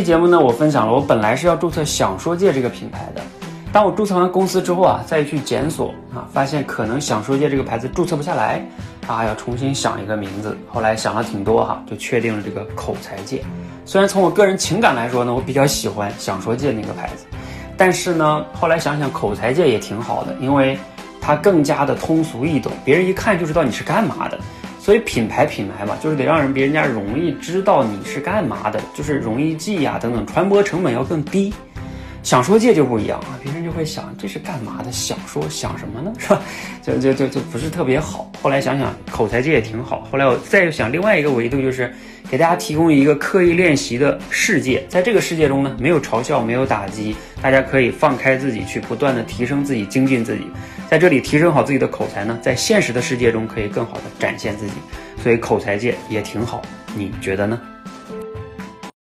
这节目呢，我分享了我本来是要注册想说界这个品牌的，当我注册完公司之后啊，再去检索啊，发现可能想说界这个牌子注册不下来，啊，要重新想一个名字。后来想了挺多哈，就确定了这个口才界。虽然从我个人情感来说呢，我比较喜欢想说界那个牌子，但是呢，后来想想口才界也挺好的，因为它更加的通俗易懂，别人一看就知道你是干嘛的。所以品牌品牌嘛，就是得让人别人家容易知道你是干嘛的，就是容易记呀等等，传播成本要更低。想说界就不一样啊，别人就会想这是干嘛的？想说想什么呢？是吧？就就就就不是特别好。后来想想口才界也挺好。后来我再想另外一个维度，就是给大家提供一个刻意练习的世界，在这个世界中呢，没有嘲笑，没有打击，大家可以放开自己去不断的提升自己，精进自己，在这里提升好自己的口才呢，在现实的世界中可以更好的展现自己。所以口才界也挺好，你觉得呢？